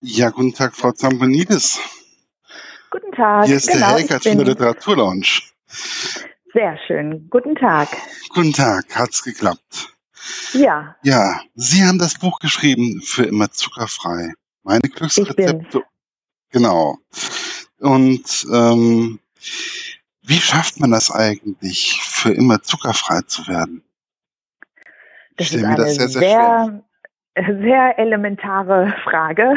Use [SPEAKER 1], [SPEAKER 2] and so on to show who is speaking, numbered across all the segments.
[SPEAKER 1] Ja, guten Tag, Frau Zamponidis.
[SPEAKER 2] Guten Tag.
[SPEAKER 1] Hier ist
[SPEAKER 2] genau,
[SPEAKER 1] der Helgert von der Literaturlaunch.
[SPEAKER 2] Sehr schön. Guten Tag.
[SPEAKER 1] Guten Tag, hat's geklappt.
[SPEAKER 2] Ja.
[SPEAKER 1] Ja, Sie haben das Buch geschrieben, für immer zuckerfrei. Meine Glücksrezepte. Genau. Und ähm, wie schafft man das eigentlich, für immer zuckerfrei zu werden?
[SPEAKER 2] Das ich stelle mir das sehr, sehr, sehr sehr elementare Frage.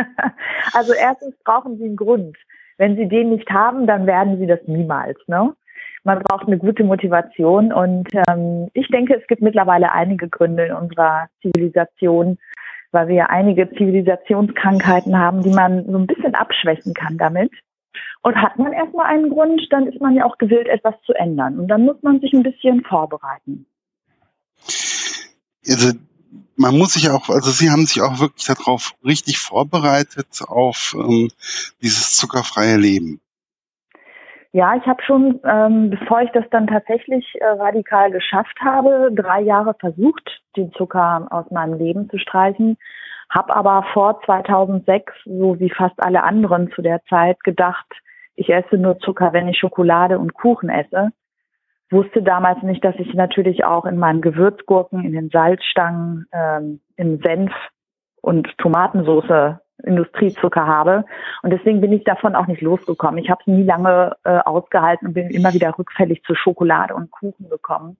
[SPEAKER 2] also erstens brauchen Sie einen Grund. Wenn Sie den nicht haben, dann werden Sie das niemals. Ne? Man braucht eine gute Motivation und ähm, ich denke, es gibt mittlerweile einige Gründe in unserer Zivilisation, weil wir einige Zivilisationskrankheiten haben, die man so ein bisschen abschwächen kann damit. Und hat man erstmal einen Grund, dann ist man ja auch gewillt, etwas zu ändern. Und dann muss man sich ein bisschen vorbereiten.
[SPEAKER 1] Also man muss sich auch, also Sie haben sich auch wirklich darauf richtig vorbereitet auf ähm, dieses zuckerfreie Leben.
[SPEAKER 2] Ja, ich habe schon, ähm, bevor ich das dann tatsächlich äh, radikal geschafft habe, drei Jahre versucht, den Zucker aus meinem Leben zu streichen, habe aber vor 2006, so wie fast alle anderen zu der Zeit, gedacht, ich esse nur Zucker, wenn ich Schokolade und Kuchen esse wusste damals nicht, dass ich natürlich auch in meinen Gewürzgurken, in den Salzstangen, ähm, im Senf und Tomatensoße Industriezucker habe. Und deswegen bin ich davon auch nicht losgekommen. Ich habe es nie lange äh, ausgehalten und bin immer wieder rückfällig zu Schokolade und Kuchen gekommen.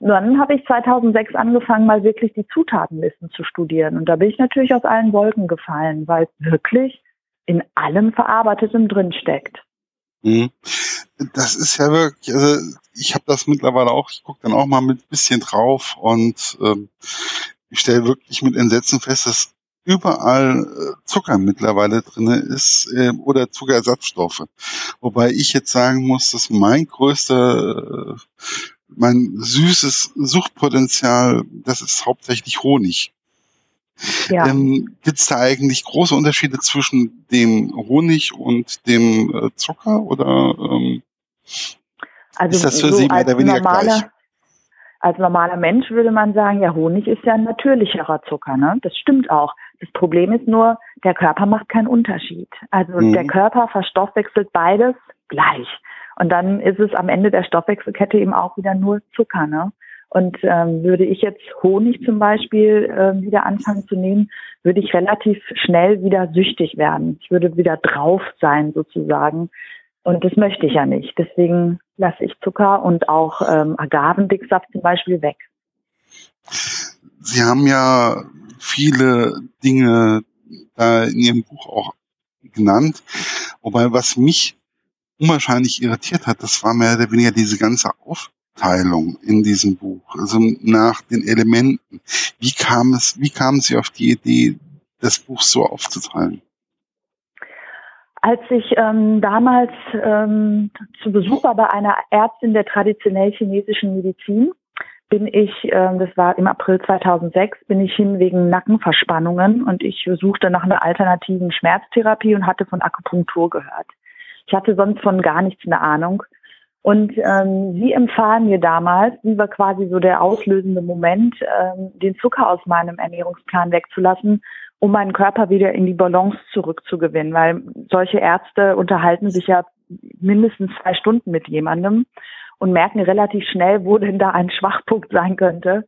[SPEAKER 2] dann habe ich 2006 angefangen, mal wirklich die Zutatenlisten zu studieren. Und da bin ich natürlich aus allen Wolken gefallen, weil wirklich in allem Verarbeitetem drinsteckt.
[SPEAKER 1] Mhm. Das ist ja wirklich, also ich habe das mittlerweile auch, ich gucke dann auch mal mit bisschen drauf und ähm, ich stelle wirklich mit Entsetzen fest, dass überall äh, Zucker mittlerweile drinne ist äh, oder Zuckerersatzstoffe. Wobei ich jetzt sagen muss, dass mein größter, äh, mein süßes Suchtpotenzial, das ist hauptsächlich Honig. Ja. Ähm, Gibt es da eigentlich große Unterschiede zwischen dem Honig und dem äh, Zucker oder ähm,
[SPEAKER 2] also ist das für so Sie mehr oder weniger normaler, gleich? Als normaler Mensch würde man sagen, ja, Honig ist ja ein natürlicherer Zucker, ne? Das stimmt auch. Das Problem ist nur, der Körper macht keinen Unterschied. Also mhm. der Körper verstoffwechselt beides gleich. Und dann ist es am Ende der Stoffwechselkette eben auch wieder nur Zucker, ne? Und ähm, würde ich jetzt Honig zum Beispiel äh, wieder anfangen zu nehmen, würde ich relativ schnell wieder süchtig werden. Ich würde wieder drauf sein sozusagen. Und das möchte ich ja nicht. Deswegen lasse ich Zucker und auch ähm, Agavendicksaft zum Beispiel weg.
[SPEAKER 1] Sie haben ja viele Dinge da in Ihrem Buch auch genannt. Wobei, was mich unwahrscheinlich irritiert hat, das war mehr oder weniger diese ganze Aufteilung in diesem Buch, also nach den Elementen. Wie kam es, wie kamen Sie auf die Idee, das Buch so aufzuteilen?
[SPEAKER 2] Als ich ähm, damals ähm, zu Besuch war bei einer Ärztin der traditionell chinesischen Medizin, bin ich, ähm, das war im April 2006, bin ich hin wegen Nackenverspannungen und ich suchte nach einer alternativen Schmerztherapie und hatte von Akupunktur gehört. Ich hatte sonst von gar nichts eine Ahnung. Und ähm, sie empfahlen mir damals, wie war quasi so der auslösende Moment, ähm, den Zucker aus meinem Ernährungsplan wegzulassen um meinen Körper wieder in die Balance zurückzugewinnen, weil solche Ärzte unterhalten sich ja mindestens zwei Stunden mit jemandem und merken relativ schnell, wo denn da ein Schwachpunkt sein könnte.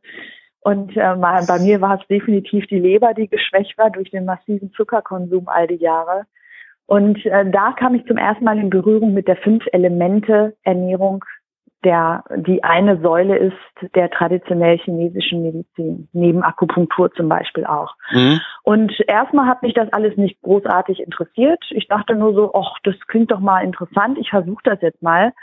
[SPEAKER 2] Und äh, bei mir war es definitiv die Leber, die geschwächt war durch den massiven Zuckerkonsum all die Jahre. Und äh, da kam ich zum ersten Mal in Berührung mit der Fünf-Elemente-Ernährung der die eine Säule ist der traditionell chinesischen Medizin, neben Akupunktur zum Beispiel auch. Mhm. Und erstmal hat mich das alles nicht großartig interessiert. Ich dachte nur so, ach, das klingt doch mal interessant, ich versuche das jetzt mal.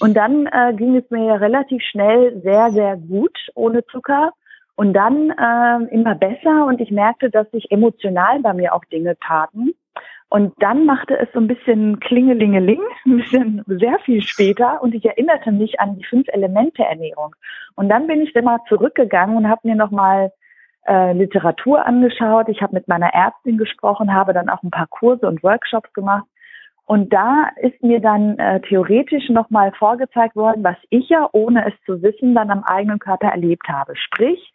[SPEAKER 2] Und dann äh, ging es mir ja relativ schnell sehr, sehr gut ohne Zucker. Und dann äh, immer besser und ich merkte, dass sich emotional bei mir auch Dinge taten. Und dann machte es so ein bisschen Klingelingeling, ein bisschen sehr viel später. Und ich erinnerte mich an die fünf Elemente Ernährung. Und dann bin ich immer zurückgegangen und habe mir nochmal äh, Literatur angeschaut. Ich habe mit meiner Ärztin gesprochen, habe dann auch ein paar Kurse und Workshops gemacht. Und da ist mir dann äh, theoretisch nochmal vorgezeigt worden, was ich ja, ohne es zu wissen, dann am eigenen Körper erlebt habe. Sprich,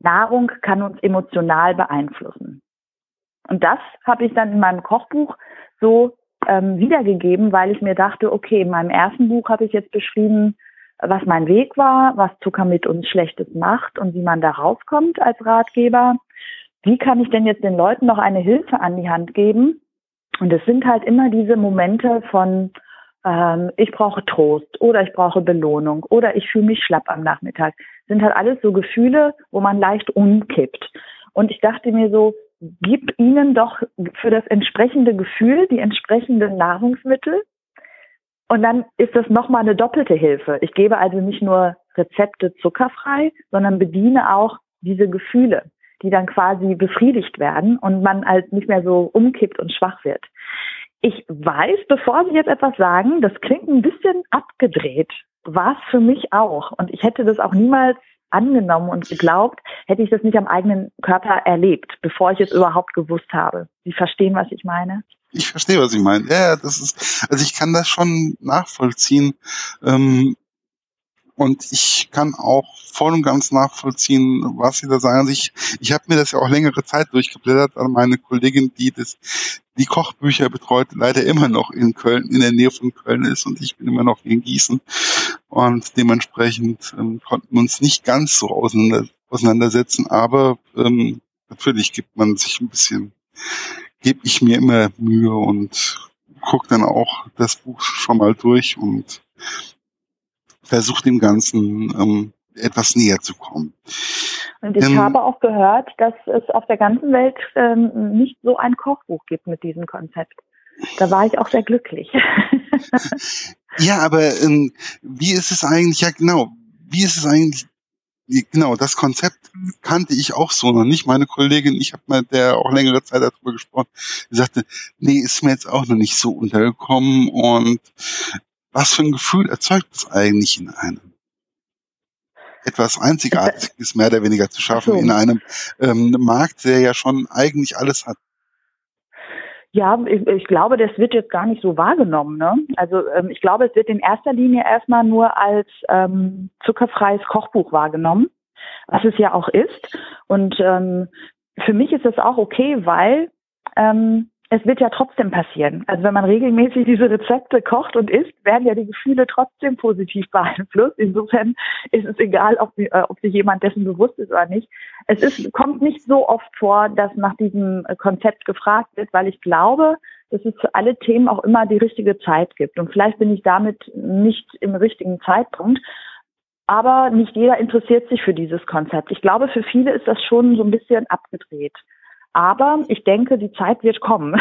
[SPEAKER 2] Nahrung kann uns emotional beeinflussen. Und das habe ich dann in meinem Kochbuch so ähm, wiedergegeben, weil ich mir dachte, okay, in meinem ersten Buch habe ich jetzt beschrieben, was mein Weg war, was Zucker mit uns Schlechtes macht und wie man da rauskommt als Ratgeber. Wie kann ich denn jetzt den Leuten noch eine Hilfe an die Hand geben? Und es sind halt immer diese Momente von, ähm, ich brauche Trost oder ich brauche Belohnung oder ich fühle mich schlapp am Nachmittag. Das sind halt alles so Gefühle, wo man leicht umkippt. Und ich dachte mir so, gib ihnen doch für das entsprechende Gefühl die entsprechenden Nahrungsmittel. Und dann ist das nochmal eine doppelte Hilfe. Ich gebe also nicht nur Rezepte zuckerfrei, sondern bediene auch diese Gefühle, die dann quasi befriedigt werden und man halt nicht mehr so umkippt und schwach wird. Ich weiß, bevor Sie jetzt etwas sagen, das klingt ein bisschen abgedreht. War es für mich auch. Und ich hätte das auch niemals angenommen und geglaubt, hätte ich das nicht am eigenen Körper erlebt, bevor ich es überhaupt gewusst habe. Sie verstehen, was ich meine?
[SPEAKER 1] Ich verstehe, was Sie meinen. Ja, das ist, also ich kann das schon nachvollziehen. Ähm, und ich kann auch voll und ganz nachvollziehen, was Sie da sagen. Also ich, ich habe mir das ja auch längere Zeit durchgeblättert an meine Kollegin, die das, die Kochbücher betreut, leider immer noch in Köln, in der Nähe von Köln ist und ich bin immer noch in Gießen. Und dementsprechend ähm, konnten wir uns nicht ganz so auseinander, auseinandersetzen, aber ähm, natürlich gibt man sich ein bisschen, gebe ich mir immer Mühe und gucke dann auch das Buch schon mal durch und versucht dem Ganzen ähm, etwas näher zu kommen.
[SPEAKER 2] Und ich ähm, habe auch gehört, dass es auf der ganzen Welt ähm, nicht so ein Kochbuch gibt mit diesem Konzept. Da war ich auch sehr glücklich.
[SPEAKER 1] ja, aber ähm, wie ist es eigentlich, ja genau, wie ist es eigentlich, genau, das Konzept kannte ich auch so noch nicht. Meine Kollegin, ich habe mit der auch längere Zeit darüber gesprochen, die sagte, nee, ist mir jetzt auch noch nicht so untergekommen und was für ein Gefühl erzeugt es eigentlich in einem? Etwas Einzigartiges mehr oder weniger zu schaffen so. in einem ähm, Markt, der ja schon eigentlich alles hat.
[SPEAKER 2] Ja, ich, ich, glaube, das wird jetzt gar nicht so wahrgenommen. Ne? Also ähm, ich glaube, es wird in erster Linie erstmal nur als ähm, zuckerfreies Kochbuch wahrgenommen, was es ja auch ist. Und ähm, für mich ist das auch okay, weil ähm, es wird ja trotzdem passieren. Also wenn man regelmäßig diese Rezepte kocht und isst, werden ja die Gefühle trotzdem positiv beeinflusst. Insofern ist es egal, ob, äh, ob sich jemand dessen bewusst ist oder nicht. Es ist, kommt nicht so oft vor, dass nach diesem Konzept gefragt wird, weil ich glaube, dass es für alle Themen auch immer die richtige Zeit gibt. Und vielleicht bin ich damit nicht im richtigen Zeitpunkt. Aber nicht jeder interessiert sich für dieses Konzept. Ich glaube, für viele ist das schon so ein bisschen abgedreht. Aber ich denke, die Zeit wird kommen.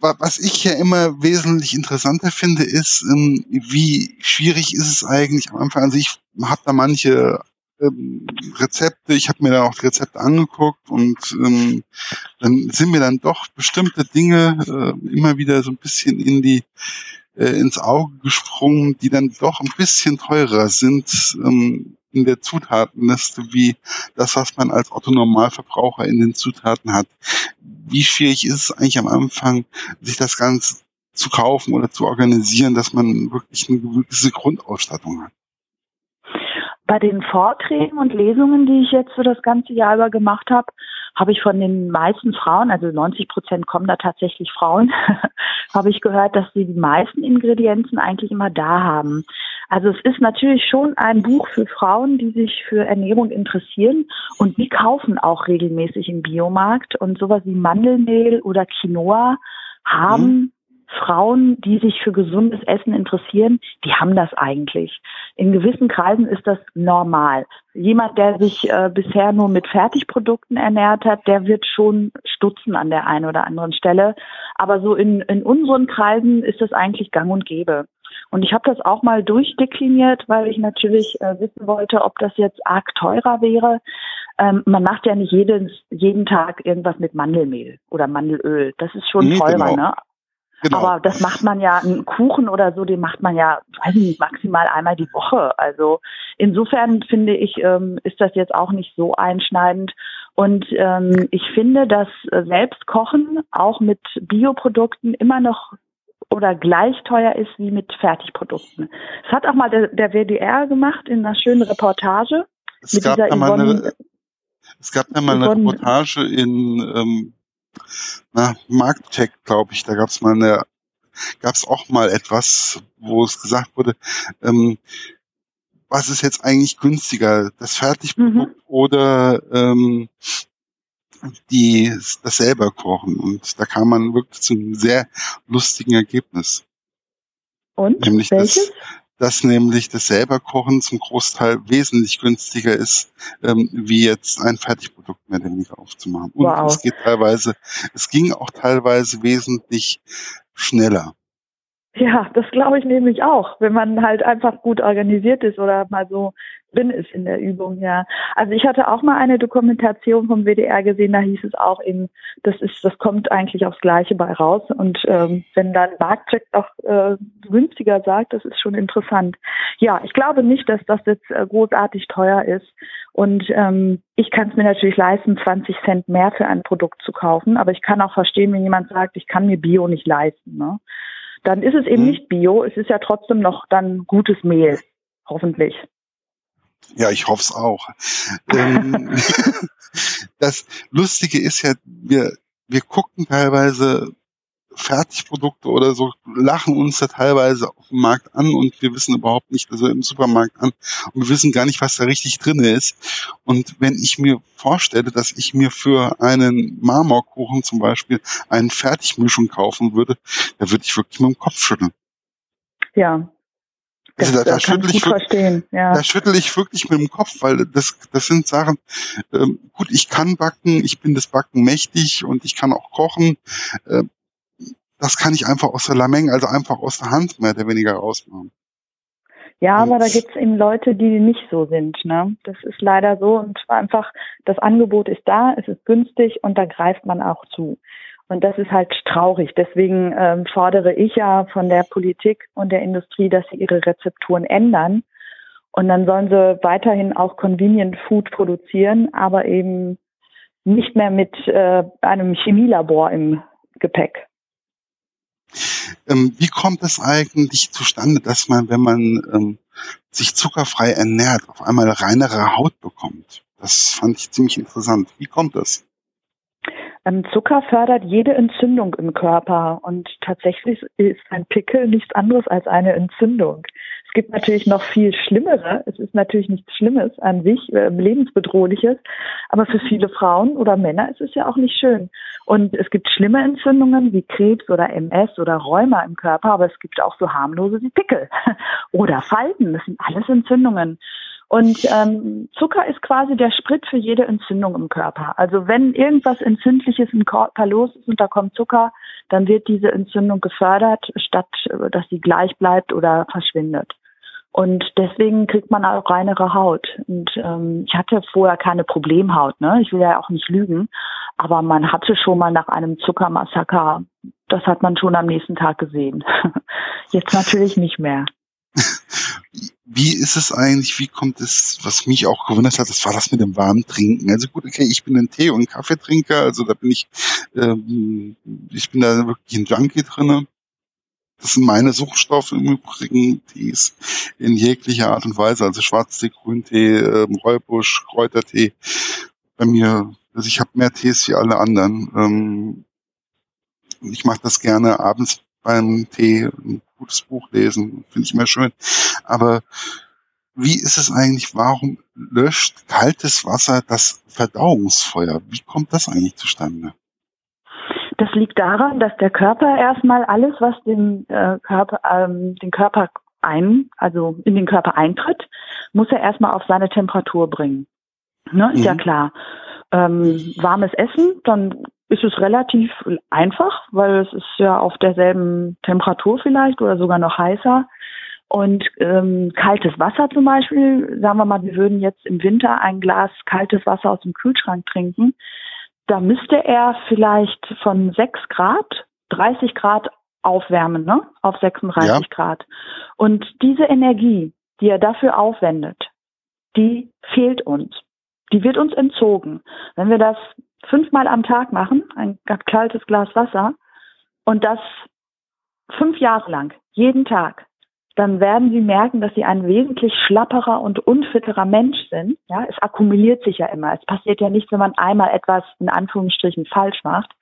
[SPEAKER 1] Was ich ja immer wesentlich interessanter finde, ist, ähm, wie schwierig ist es eigentlich am Anfang. Also ich habe da manche ähm, Rezepte, ich habe mir da auch die Rezepte angeguckt und ähm, dann sind mir dann doch bestimmte Dinge äh, immer wieder so ein bisschen in die äh, ins Auge gesprungen, die dann doch ein bisschen teurer sind. Ähm, in der Zutatenliste wie das, was man als Otto-Normalverbraucher in den Zutaten hat. Wie schwierig ist es eigentlich am Anfang, sich das Ganze zu kaufen oder zu organisieren, dass man wirklich eine gewisse Grundausstattung hat?
[SPEAKER 2] Bei den Vorträgen und Lesungen, die ich jetzt für das ganze Jahr über gemacht habe, habe ich von den meisten Frauen, also 90 Prozent kommen da tatsächlich Frauen, habe ich gehört, dass sie die meisten Ingredienzen eigentlich immer da haben. Also es ist natürlich schon ein Buch für Frauen, die sich für Ernährung interessieren und die kaufen auch regelmäßig im Biomarkt und sowas wie Mandelmehl oder Quinoa haben mhm. Frauen, die sich für gesundes Essen interessieren, die haben das eigentlich. In gewissen Kreisen ist das normal. Jemand, der sich äh, bisher nur mit Fertigprodukten ernährt hat, der wird schon stutzen an der einen oder anderen Stelle. Aber so in, in unseren Kreisen ist das eigentlich gang und gäbe. Und ich habe das auch mal durchdekliniert, weil ich natürlich äh, wissen wollte, ob das jetzt arg teurer wäre. Ähm, man macht ja nicht jeden, jeden Tag irgendwas mit Mandelmehl oder Mandelöl. Das ist schon nee, teurer, genau. ne? Genau. Aber das macht man ja, einen Kuchen oder so, den macht man ja, weiß ich nicht, maximal einmal die Woche. Also insofern finde ich, ähm, ist das jetzt auch nicht so einschneidend. Und ähm, ich finde, dass Selbstkochen auch mit Bioprodukten immer noch oder gleich teuer ist wie mit Fertigprodukten. Das hat auch mal der, der WDR gemacht in einer schönen Reportage.
[SPEAKER 1] Es mit gab Yvonne, eine, Es gab eine Reportage in ähm, na, Marktcheck, glaube ich, da gab es mal eine, gab es auch mal etwas, wo es gesagt wurde, ähm, was ist jetzt eigentlich günstiger, das Fertigprodukt mhm. oder ähm, die das selber kochen. Und da kam man wirklich zu einem sehr lustigen Ergebnis.
[SPEAKER 2] Und?
[SPEAKER 1] Nämlich welches? Das, dass nämlich das selber Kochen zum Großteil wesentlich günstiger ist, ähm, wie jetzt ein Fertigprodukt mehr oder weniger aufzumachen. Und wow. es geht teilweise, es ging auch teilweise wesentlich schneller.
[SPEAKER 2] Ja, das glaube ich nämlich auch, wenn man halt einfach gut organisiert ist oder mal so drin ist in der Übung, ja. Also ich hatte auch mal eine Dokumentation vom WDR gesehen, da hieß es auch eben, das ist, das kommt eigentlich aufs Gleiche bei raus. Und ähm, wenn dann Marktcheck auch äh, günstiger sagt, das ist schon interessant. Ja, ich glaube nicht, dass das jetzt äh, großartig teuer ist. Und ähm, ich kann es mir natürlich leisten, 20 Cent mehr für ein Produkt zu kaufen, aber ich kann auch verstehen, wenn jemand sagt, ich kann mir Bio nicht leisten. Ne? Dann ist es eben mhm. nicht Bio, es ist ja trotzdem noch dann gutes Mehl, hoffentlich.
[SPEAKER 1] Ja, ich hoffe es auch. ähm, das Lustige ist ja, wir, wir gucken teilweise Fertigprodukte oder so, lachen uns da teilweise auf dem Markt an und wir wissen überhaupt nicht, also im Supermarkt an und wir wissen gar nicht, was da richtig drin ist. Und wenn ich mir vorstelle, dass ich mir für einen Marmorkuchen zum Beispiel eine Fertigmischung kaufen würde, da würde ich wirklich mit dem Kopf schütteln.
[SPEAKER 2] Ja,
[SPEAKER 1] das, also da, da, schüttel ich wirklich, ja. da schüttel ich wirklich mit dem Kopf, weil das, das sind Sachen, ähm, gut, ich kann backen, ich bin das Backen mächtig und ich kann auch kochen. Äh, das kann ich einfach aus der Lameng, also einfach aus der Hand mehr oder weniger rausmachen.
[SPEAKER 2] Ja, aber da gibt's eben Leute, die nicht so sind. Ne? Das ist leider so und einfach, das Angebot ist da, es ist günstig und da greift man auch zu. Und das ist halt traurig. Deswegen ähm, fordere ich ja von der Politik und der Industrie, dass sie ihre Rezepturen ändern. Und dann sollen sie weiterhin auch Convenient Food produzieren, aber eben nicht mehr mit äh, einem Chemielabor im Gepäck.
[SPEAKER 1] Ähm, wie kommt es eigentlich zustande, dass man, wenn man ähm, sich zuckerfrei ernährt, auf einmal reinere Haut bekommt? Das fand ich ziemlich interessant. Wie kommt das?
[SPEAKER 2] Ähm, Zucker fördert jede Entzündung im Körper und tatsächlich ist ein Pickel nichts anderes als eine Entzündung. Es gibt natürlich noch viel Schlimmere. Es ist natürlich nichts Schlimmes an sich, äh, lebensbedrohliches, aber für viele Frauen oder Männer ist es ja auch nicht schön. Und es gibt schlimme Entzündungen wie Krebs oder MS oder Rheuma im Körper, aber es gibt auch so harmlose wie Pickel oder Falten. Das sind alles Entzündungen. Und ähm, Zucker ist quasi der Sprit für jede Entzündung im Körper. Also wenn irgendwas Entzündliches im Körper los ist und da kommt Zucker, dann wird diese Entzündung gefördert, statt äh, dass sie gleich bleibt oder verschwindet. Und deswegen kriegt man auch reinere Haut. Und ähm, ich hatte vorher keine Problemhaut, ne? Ich will ja auch nicht lügen. Aber man hatte schon mal nach einem Zuckermassaker, das hat man schon am nächsten Tag gesehen. Jetzt natürlich nicht mehr.
[SPEAKER 1] Wie ist es eigentlich, wie kommt es, was mich auch gewundert hat, das war das mit dem warmen Trinken. Also gut, okay, ich bin ein Tee- und Kaffeetrinker, also da bin ich, ähm, ich bin da wirklich ein Junkie drinne. Das sind meine Suchstoffe im Übrigen, Tees in jeglicher Art und Weise, also Schwarztee, Grüntee, ähm, Räubusch, Kräutertee. Bei mir, also ich habe mehr Tees wie alle anderen. Ähm, ich mache das gerne abends beim Tee ein gutes Buch lesen, finde ich immer schön. Aber wie ist es eigentlich, warum löscht kaltes Wasser das Verdauungsfeuer? Wie kommt das eigentlich zustande?
[SPEAKER 2] Das liegt daran, dass der Körper erstmal alles, was den äh, Körper, ähm, den Körper ein, also in den Körper eintritt, muss er erstmal auf seine Temperatur bringen. Ne, ist mhm. ja klar. Ähm, warmes Essen, dann ist es relativ einfach, weil es ist ja auf derselben Temperatur vielleicht oder sogar noch heißer. Und ähm, kaltes Wasser zum Beispiel, sagen wir mal, wir würden jetzt im Winter ein Glas kaltes Wasser aus dem Kühlschrank trinken, da müsste er vielleicht von 6 Grad 30 Grad aufwärmen, ne? Auf 36 ja. Grad. Und diese Energie, die er dafür aufwendet, die fehlt uns. Die wird uns entzogen. Wenn wir das fünfmal am Tag machen, ein kaltes Glas Wasser, und das fünf Jahre lang, jeden Tag, dann werden sie merken, dass sie ein wesentlich schlapperer und unfitterer Mensch sind. Ja, es akkumuliert sich ja immer. Es passiert ja nicht, wenn man einmal etwas in Anführungsstrichen falsch macht.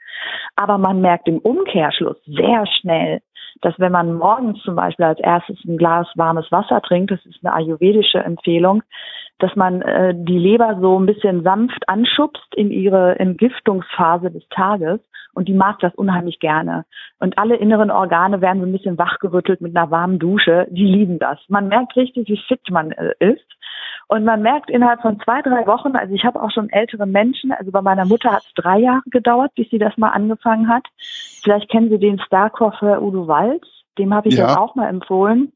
[SPEAKER 2] Aber man merkt im Umkehrschluss sehr schnell, dass wenn man morgens zum Beispiel als erstes ein Glas warmes Wasser trinkt, das ist eine ayurvedische Empfehlung, dass man äh, die Leber so ein bisschen sanft anschubst in ihre Entgiftungsphase des Tages und die mag das unheimlich gerne. Und alle inneren Organe werden so ein bisschen wachgerüttelt mit einer warmen Dusche. Die lieben das. Man merkt richtig, wie fit man äh, ist. Und man merkt innerhalb von zwei, drei Wochen, also ich habe auch schon ältere Menschen, also bei meiner Mutter hat es drei Jahre gedauert, bis sie das mal angefangen hat. Vielleicht kennen Sie den Starkoffer Udo Walz, dem habe ich ja. das auch mal empfohlen.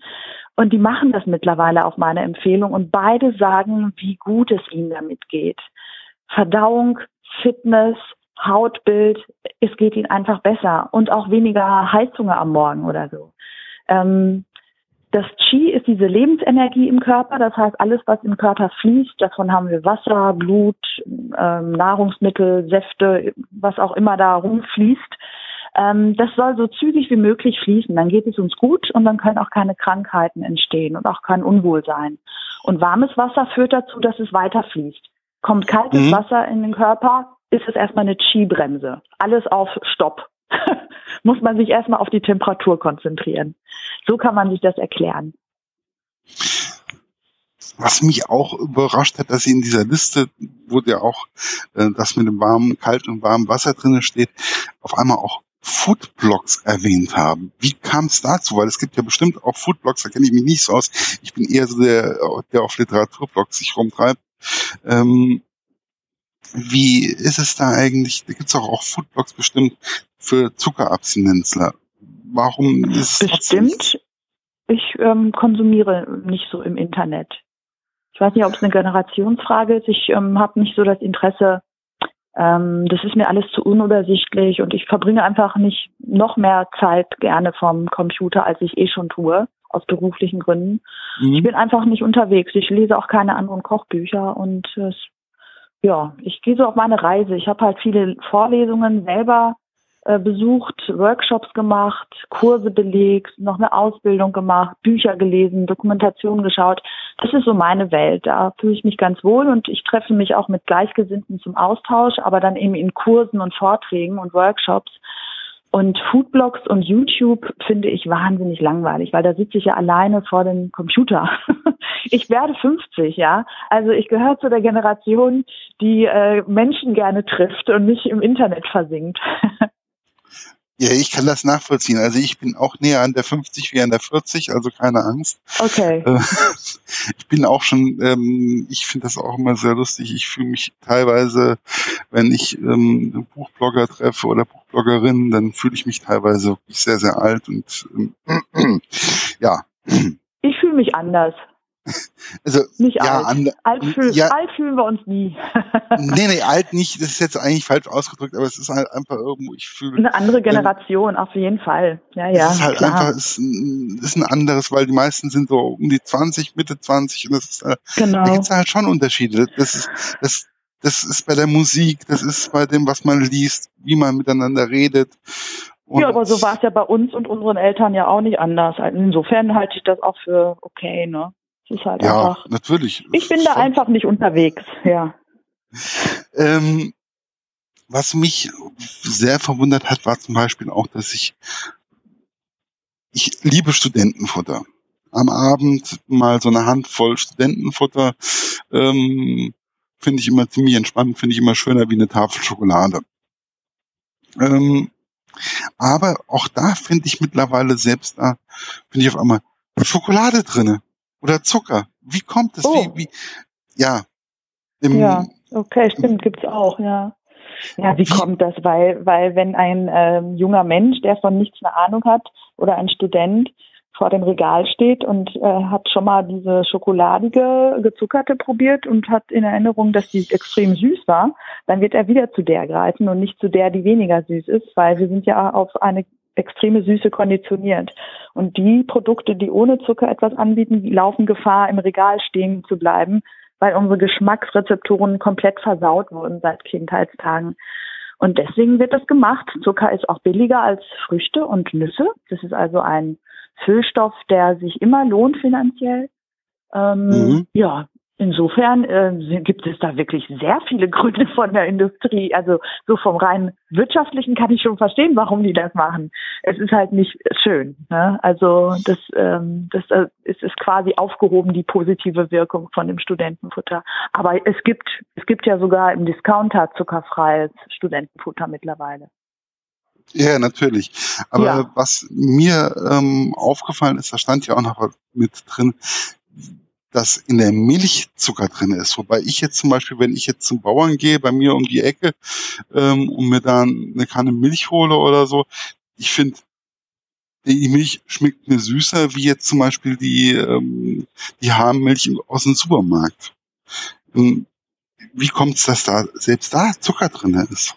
[SPEAKER 2] Und die machen das mittlerweile auf meine Empfehlung und beide sagen, wie gut es ihnen damit geht. Verdauung, Fitness, Hautbild, es geht ihnen einfach besser und auch weniger Heißhunger am Morgen oder so. Ähm, das Qi ist diese Lebensenergie im Körper, das heißt alles, was im Körper fließt, davon haben wir Wasser, Blut, ähm, Nahrungsmittel, Säfte, was auch immer da rumfließt. Ähm, das soll so zügig wie möglich fließen, dann geht es uns gut und dann können auch keine Krankheiten entstehen und auch kein Unwohlsein. Und warmes Wasser führt dazu, dass es weiter fließt. Kommt kaltes mhm. Wasser in den Körper, ist es erstmal eine Qi-Bremse. Alles auf Stopp. Muss man sich erstmal auf die Temperatur konzentrieren. So kann man sich das erklären.
[SPEAKER 1] Was mich auch überrascht hat, dass sie in dieser Liste, wo ja auch äh, das mit dem warmen, kalten und warmen Wasser drinnen steht, auf einmal auch Foodblogs erwähnt haben. Wie kam es dazu? Weil es gibt ja bestimmt auch Foodblogs, da kenne ich mich nicht so aus. Ich bin eher so der, der auf Literaturblogs sich rumtreibt. Ähm, wie ist es da eigentlich? Da gibt es auch, auch Foodblogs bestimmt für Zuckerabstinenzler. Warum ist
[SPEAKER 2] es Bestimmt. Ich ähm, konsumiere nicht so im Internet. Ich weiß nicht, ob es eine Generationsfrage ist. Ich ähm, habe nicht so das Interesse. Ähm, das ist mir alles zu unübersichtlich und ich verbringe einfach nicht noch mehr Zeit gerne vom Computer, als ich eh schon tue, aus beruflichen Gründen. Mhm. Ich bin einfach nicht unterwegs. Ich lese auch keine anderen Kochbücher und es ja, ich gehe so auf meine Reise. Ich habe halt viele Vorlesungen selber äh, besucht, Workshops gemacht, Kurse belegt, noch eine Ausbildung gemacht, Bücher gelesen, Dokumentation geschaut. Das ist so meine Welt. Da fühle ich mich ganz wohl und ich treffe mich auch mit Gleichgesinnten zum Austausch, aber dann eben in Kursen und Vorträgen und Workshops. Und Foodblogs und YouTube finde ich wahnsinnig langweilig, weil da sitze ich ja alleine vor dem Computer. ich werde 50, ja. Also ich gehöre zu der Generation, die äh, Menschen gerne trifft und nicht im Internet versinkt.
[SPEAKER 1] Ja, ich kann das nachvollziehen. Also ich bin auch näher an der 50 wie an der 40, also keine Angst.
[SPEAKER 2] Okay.
[SPEAKER 1] Äh, ich bin auch schon, ähm, ich finde das auch immer sehr lustig. Ich fühle mich teilweise, wenn ich ähm, Buchblogger treffe oder Buchbloggerinnen, dann fühle ich mich teilweise wirklich sehr, sehr alt und ähm, ja.
[SPEAKER 2] Ich fühle mich anders.
[SPEAKER 1] Also,
[SPEAKER 2] nicht ja, alt. Alt, fühl, ja, alt fühlen wir uns nie.
[SPEAKER 1] nee, nee, alt nicht. Das ist jetzt eigentlich falsch ausgedrückt, aber es ist halt einfach irgendwo, ich fühle.
[SPEAKER 2] Eine andere Generation, ähm, auf jeden Fall. Ja, ja.
[SPEAKER 1] Es ist halt klar. einfach, es ist ein anderes, weil die meisten sind so um die 20, Mitte 20 und das ist, äh, genau. da gibt's halt schon Unterschiede. Das ist, das, das ist bei der Musik, das ist bei dem, was man liest, wie man miteinander redet.
[SPEAKER 2] Und ja, aber so war es ja bei uns und unseren Eltern ja auch nicht anders. Also insofern halte ich das auch für okay, ne?
[SPEAKER 1] Ist halt ja, einfach, natürlich.
[SPEAKER 2] Ich bin da Schon. einfach nicht unterwegs, ja.
[SPEAKER 1] Ähm, was mich sehr verwundert hat, war zum Beispiel auch, dass ich, ich liebe Studentenfutter. Am Abend mal so eine Handvoll Studentenfutter ähm, finde ich immer ziemlich entspannt, finde ich immer schöner wie eine Tafel Schokolade. Ähm, aber auch da finde ich mittlerweile selbst da, finde ich auf einmal Schokolade drinne oder Zucker. Wie kommt es? Oh. Wie, wie, ja.
[SPEAKER 2] Im, ja, okay, stimmt, gibt's auch, ja. Ja, wie kommt das? Weil, weil wenn ein ähm, junger Mensch, der von nichts eine Ahnung hat, oder ein Student vor dem Regal steht und äh, hat schon mal diese schokoladige, gezuckerte probiert und hat in Erinnerung, dass die extrem süß war, dann wird er wieder zu der greifen und nicht zu der, die weniger süß ist, weil wir sind ja auf eine extreme Süße konditioniert. Und die Produkte, die ohne Zucker etwas anbieten, laufen Gefahr, im Regal stehen zu bleiben, weil unsere Geschmacksrezeptoren komplett versaut wurden seit Kindheitstagen. Und deswegen wird das gemacht. Zucker ist auch billiger als Früchte und Nüsse. Das ist also ein Füllstoff, der sich immer lohnt finanziell. Ähm, mhm. Ja, Insofern äh, gibt es da wirklich sehr viele Gründe von der Industrie. Also so vom rein wirtschaftlichen kann ich schon verstehen, warum die das machen. Es ist halt nicht schön. Ne? Also das, ähm, das äh, ist, ist quasi aufgehoben die positive Wirkung von dem Studentenfutter. Aber es gibt es gibt ja sogar im Discounter zuckerfreies Studentenfutter mittlerweile.
[SPEAKER 1] Ja, natürlich. Aber ja. was mir ähm, aufgefallen ist, da stand ja auch noch mit drin, dass in der Milch Zucker drin ist. Wobei ich jetzt zum Beispiel, wenn ich jetzt zum Bauern gehe, bei mir um die Ecke ähm, und mir dann eine Kanne Milch hole oder so, ich finde, die Milch schmeckt mir süßer wie jetzt zum Beispiel die, ähm, die Haarmilch aus dem Supermarkt. Ähm, wie kommt es, dass da selbst da Zucker drin ist?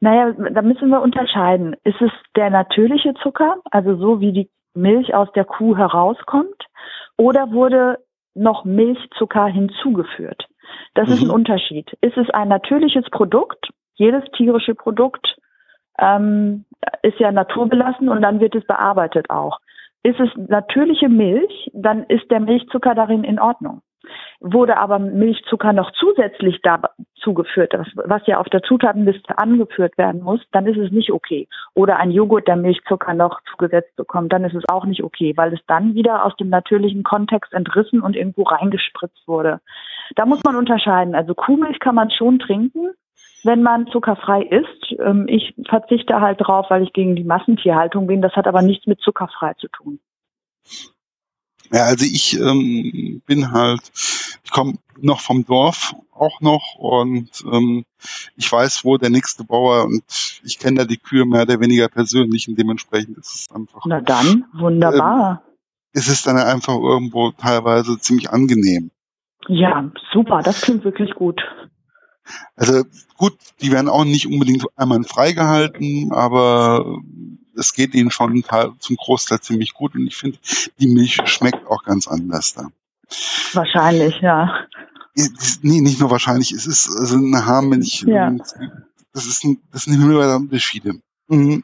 [SPEAKER 2] Naja, da müssen wir unterscheiden. Ist es der natürliche Zucker, also so wie die Milch aus der Kuh herauskommt? Oder wurde noch Milchzucker hinzugeführt? Das mhm. ist ein mhm. Unterschied. Ist es ein natürliches Produkt? Jedes tierische Produkt ähm, ist ja naturbelassen und dann wird es bearbeitet auch. Ist es natürliche Milch, dann ist der Milchzucker darin in Ordnung. Wurde aber Milchzucker noch zusätzlich dazugeführt, was ja auf der Zutatenliste angeführt werden muss, dann ist es nicht okay. Oder ein Joghurt, der Milchzucker noch zugesetzt bekommt, dann ist es auch nicht okay, weil es dann wieder aus dem natürlichen Kontext entrissen und irgendwo reingespritzt wurde. Da muss man unterscheiden. Also Kuhmilch kann man schon trinken, wenn man zuckerfrei isst. Ähm, ich verzichte halt drauf, weil ich gegen die Massentierhaltung bin. Das hat aber nichts mit zuckerfrei zu tun.
[SPEAKER 1] Ja, also ich ähm, bin halt, ich komme noch vom Dorf auch noch und ähm, ich weiß, wo der nächste Bauer und ich kenne da die Kühe mehr oder weniger persönlich und dementsprechend ist es einfach.
[SPEAKER 2] Na dann, wunderbar. Ähm,
[SPEAKER 1] es ist dann einfach irgendwo teilweise ziemlich angenehm.
[SPEAKER 2] Ja, super, das klingt wirklich gut.
[SPEAKER 1] Also gut, die werden auch nicht unbedingt einmal freigehalten, aber es geht ihnen schon zum Großteil ziemlich gut und ich finde, die Milch schmeckt auch ganz anders da.
[SPEAKER 2] Wahrscheinlich, ja.
[SPEAKER 1] Nee, nicht nur wahrscheinlich, es ist also eine Haarmilch. Ja. Das ist ein, das sind himmelweite Unterschiede. Mhm.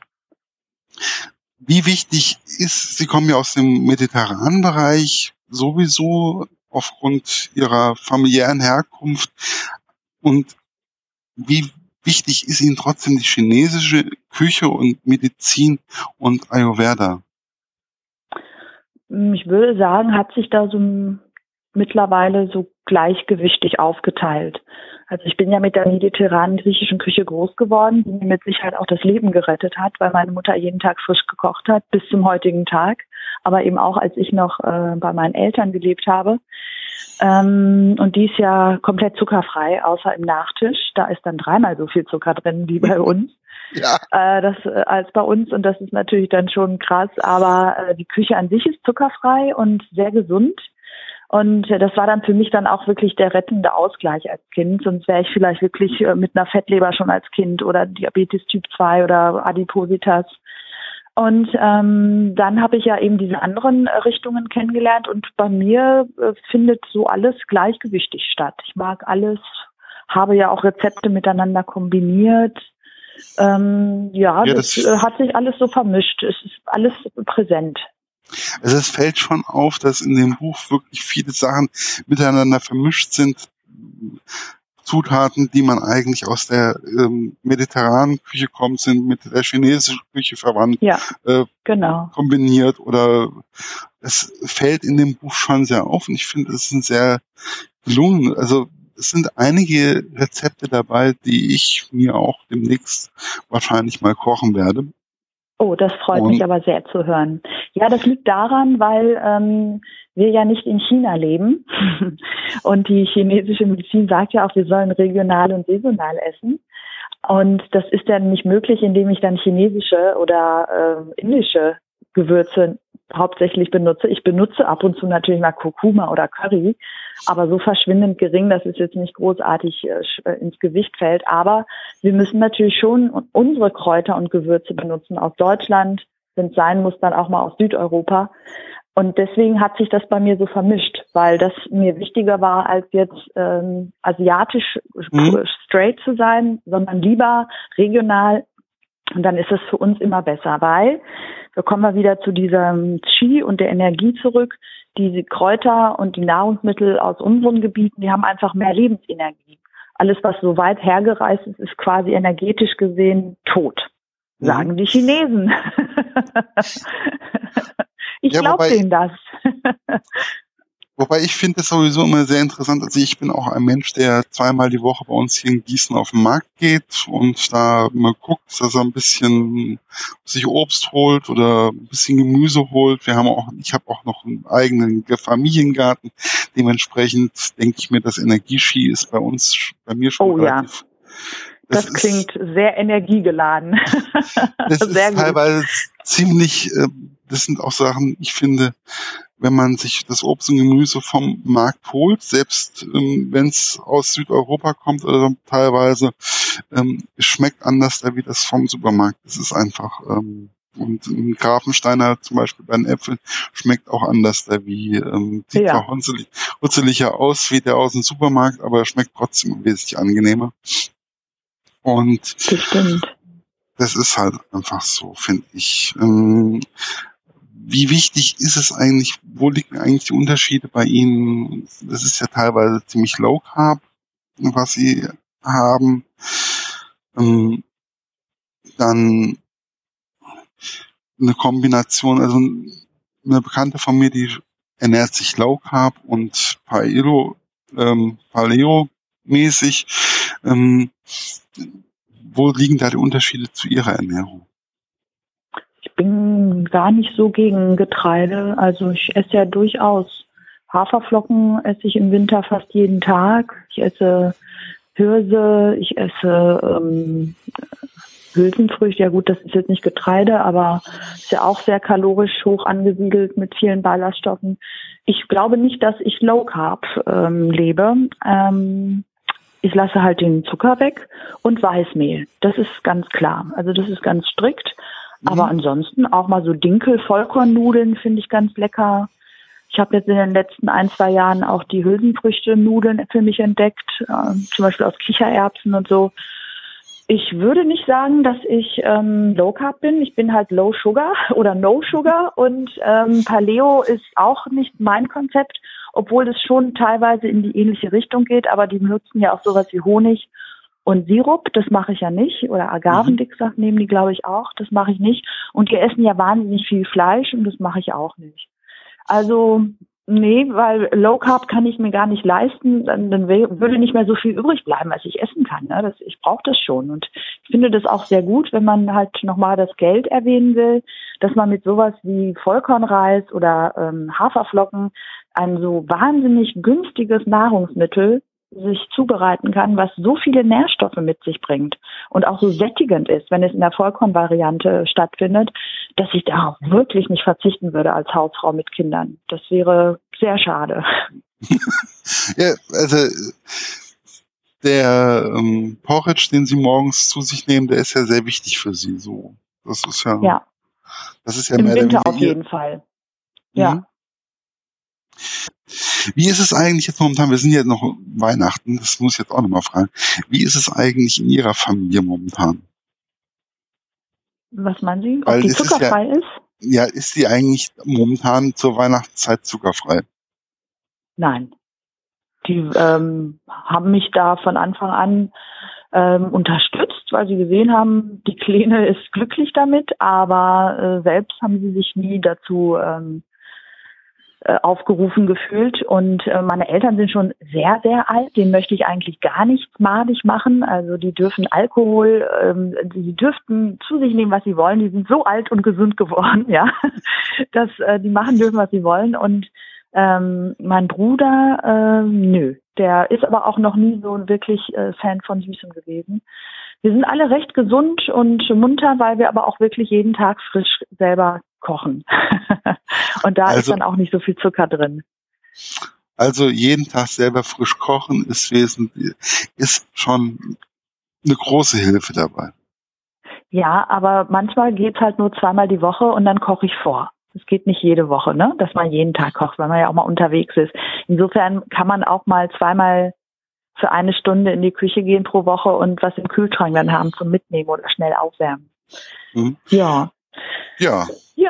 [SPEAKER 1] Wie wichtig ist, Sie kommen ja aus dem mediterranen Bereich, sowieso aufgrund Ihrer familiären Herkunft. Und wie wichtig ist Ihnen trotzdem die chinesische Küche und Medizin und Ayurveda?
[SPEAKER 2] Ich würde sagen, hat sich da so mittlerweile so gleichgewichtig aufgeteilt. Also ich bin ja mit der mediterranen griechischen Küche groß geworden, die mir mit Sicherheit auch das Leben gerettet hat, weil meine Mutter jeden Tag frisch gekocht hat, bis zum heutigen Tag. Aber eben auch, als ich noch äh, bei meinen Eltern gelebt habe. Ähm, und die ist ja komplett zuckerfrei, außer im Nachtisch. Da ist dann dreimal so viel Zucker drin wie bei uns. Ja. Äh, das äh, als bei uns und das ist natürlich dann schon krass, aber äh, die Küche an sich ist zuckerfrei und sehr gesund. Und äh, das war dann für mich dann auch wirklich der rettende Ausgleich als Kind. Sonst wäre ich vielleicht wirklich äh, mit einer Fettleber schon als Kind oder Diabetes Typ 2 oder Adipositas und ähm, dann habe ich ja eben diese anderen Richtungen kennengelernt und bei mir äh, findet so alles gleichgewichtig statt. Ich mag alles, habe ja auch Rezepte miteinander kombiniert. Ähm, ja, ja, das, das äh, hat sich alles so vermischt. Es ist alles präsent.
[SPEAKER 1] Also es fällt schon auf, dass in dem Buch wirklich viele Sachen miteinander vermischt sind. Zutaten, die man eigentlich aus der ähm, mediterranen Küche kommt, sind mit der chinesischen Küche verwandt,
[SPEAKER 2] ja, äh, genau.
[SPEAKER 1] kombiniert oder es fällt in dem Buch schon sehr auf und ich finde, es ist sehr gelungen. Also es sind einige Rezepte dabei, die ich mir auch demnächst wahrscheinlich mal kochen werde.
[SPEAKER 2] Oh, das freut und, mich aber sehr zu hören. Ja, das liegt daran, weil ähm, wir ja nicht in China leben. und die chinesische Medizin sagt ja auch, wir sollen regional und saisonal essen. Und das ist dann nicht möglich, indem ich dann chinesische oder äh, indische Gewürze hauptsächlich benutze. Ich benutze ab und zu natürlich mal Kurkuma oder Curry, aber so verschwindend gering, dass es jetzt nicht großartig äh, äh, ins Gewicht fällt. Aber wir müssen natürlich schon unsere Kräuter und Gewürze benutzen aus Deutschland, wenn es sein muss, dann auch mal aus Südeuropa. Und deswegen hat sich das bei mir so vermischt, weil das mir wichtiger war, als jetzt ähm, asiatisch mhm. straight zu sein, sondern lieber regional. Und dann ist es für uns immer besser, weil wir kommen mal wieder zu diesem Qi und der Energie zurück. Diese Kräuter und die Nahrungsmittel aus unseren Gebieten, die haben einfach mehr Lebensenergie. Alles, was so weit hergereist ist, ist quasi energetisch gesehen tot, sagen mhm. die Chinesen. Ich ja, glaube denen das.
[SPEAKER 1] Wobei ich finde es sowieso immer sehr interessant. Also ich bin auch ein Mensch, der zweimal die Woche bei uns hier in Gießen auf den Markt geht und da mal guckt, dass er ein bisschen sich Obst holt oder ein bisschen Gemüse holt. Wir haben auch, ich habe auch noch einen eigenen Familiengarten. Dementsprechend denke ich mir, das Energieski ist bei uns, bei mir schon
[SPEAKER 2] oh, relativ. Ja. Das, das klingt sehr energiegeladen.
[SPEAKER 1] Das sehr ist gut. teilweise ziemlich, äh, das sind auch Sachen, ich finde, wenn man sich das Obst und Gemüse vom Markt holt, selbst ähm, wenn es aus Südeuropa kommt oder teilweise, ähm, schmeckt anders da wie das vom Supermarkt. Es ist einfach, ähm, und ein Grafensteiner zum Beispiel bei den Äpfeln schmeckt auch anders da wie, ähm, sieht ja. zwar hutzelig, hutzeliger aus wie der aus dem Supermarkt, aber schmeckt trotzdem wesentlich angenehmer. Und
[SPEAKER 2] Bestimmt.
[SPEAKER 1] das ist halt einfach so, finde ich. Ähm, wie wichtig ist es eigentlich, wo liegen eigentlich die Unterschiede bei Ihnen? Das ist ja teilweise ziemlich low carb, was Sie haben. Ähm, dann eine Kombination, also eine Bekannte von mir, die ernährt sich low carb und Paleo, ähm, Paleo mäßig. Ähm, wo liegen da die Unterschiede zu Ihrer Ernährung?
[SPEAKER 2] Bin gar nicht so gegen Getreide. Also ich esse ja durchaus Haferflocken esse ich im Winter fast jeden Tag. Ich esse Hirse, ich esse ähm, Hülsenfrüchte. Ja gut, das ist jetzt nicht Getreide, aber ist ja auch sehr kalorisch hoch angesiedelt mit vielen Ballaststoffen. Ich glaube nicht, dass ich Low Carb ähm, lebe. Ähm, ich lasse halt den Zucker weg und Weißmehl. Das ist ganz klar. Also das ist ganz strikt. Mhm. Aber ansonsten auch mal so Dinkel, Vollkornnudeln finde ich ganz lecker. Ich habe jetzt in den letzten ein, zwei Jahren auch die Hülsenfrüchte-Nudeln für mich entdeckt, äh, zum Beispiel aus Kichererbsen und so. Ich würde nicht sagen, dass ich ähm, Low Carb bin. Ich bin halt Low Sugar oder No Sugar und ähm, Paleo ist auch nicht mein Konzept obwohl es schon teilweise in die ähnliche Richtung geht, aber die benutzen ja auch sowas wie Honig und Sirup, das mache ich ja nicht, oder Agavendicksaft mhm. nehmen die, glaube ich, auch, das mache ich nicht. Und die essen ja wahnsinnig viel Fleisch und das mache ich auch nicht. Also Nee, weil Low Carb kann ich mir gar nicht leisten, dann, dann würde nicht mehr so viel übrig bleiben, als ich essen kann. Ne? Das, ich brauche das schon und ich finde das auch sehr gut, wenn man halt nochmal das Geld erwähnen will, dass man mit sowas wie Vollkornreis oder ähm, Haferflocken ein so wahnsinnig günstiges Nahrungsmittel sich zubereiten kann, was so viele Nährstoffe mit sich bringt und auch so sättigend ist, wenn es in der Vollkornvariante stattfindet, dass ich darauf wirklich nicht verzichten würde als Hausfrau mit Kindern. Das wäre sehr schade.
[SPEAKER 1] ja, also der ähm, Porridge, den Sie morgens zu sich nehmen, der ist ja sehr wichtig für Sie. So, das ist ja.
[SPEAKER 2] Ja.
[SPEAKER 1] Das ist ja
[SPEAKER 2] Im
[SPEAKER 1] mehr
[SPEAKER 2] Winter auf jeden Fall. Ja. Mhm.
[SPEAKER 1] Wie ist es eigentlich jetzt momentan? Wir sind ja noch Weihnachten, das muss ich jetzt auch nochmal fragen. Wie ist es eigentlich in Ihrer Familie momentan?
[SPEAKER 2] Was meinen Sie? Ob Weil die zuckerfrei ist,
[SPEAKER 1] ja, ist? Ja, ist die eigentlich momentan zur Weihnachtszeit zuckerfrei?
[SPEAKER 2] Nein. Die ähm, haben mich da von Anfang an ähm, unterstützt, weil sie gesehen haben, die Kleine ist glücklich damit, aber äh, selbst haben sie sich nie dazu ähm, äh, aufgerufen gefühlt. Und äh, meine Eltern sind schon sehr, sehr alt. Den möchte ich eigentlich gar nicht madig machen. Also die dürfen Alkohol, ähm, die dürften zu sich nehmen, was sie wollen. Die sind so alt und gesund geworden, ja, dass äh, die machen dürfen, was sie wollen. Und ähm, mein Bruder, äh, nö, der ist aber auch noch nie so wirklich äh, Fan von Süßem gewesen. Wir sind alle recht gesund und munter, weil wir aber auch wirklich jeden Tag frisch selber kochen. und da also, ist dann auch nicht so viel Zucker drin.
[SPEAKER 1] Also jeden Tag selber frisch kochen ist wesentlich, ist schon eine große Hilfe dabei.
[SPEAKER 2] Ja, aber manchmal geht's halt nur zweimal die Woche und dann koche ich vor. Es geht nicht jede Woche, ne, dass man jeden Tag kocht, weil man ja auch mal unterwegs ist. Insofern kann man auch mal zweimal für eine Stunde in die Küche gehen pro Woche und was im Kühlschrank dann haben zum Mitnehmen oder schnell aufwärmen. Mhm. Ja.
[SPEAKER 1] Ja. Ja.